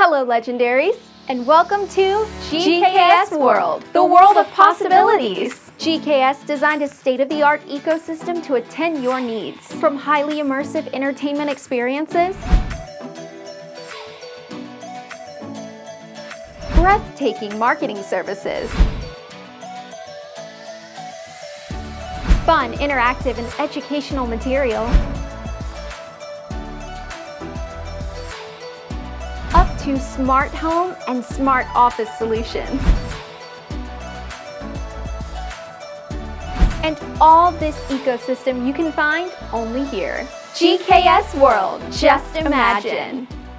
Hello, Legendaries, and welcome to GKS World, the world of possibilities. GKS designed a state of the art ecosystem to attend your needs. From highly immersive entertainment experiences, breathtaking marketing services, fun, interactive, and educational material, to smart home and smart office solutions. And all this ecosystem you can find only here. GKS World, just imagine.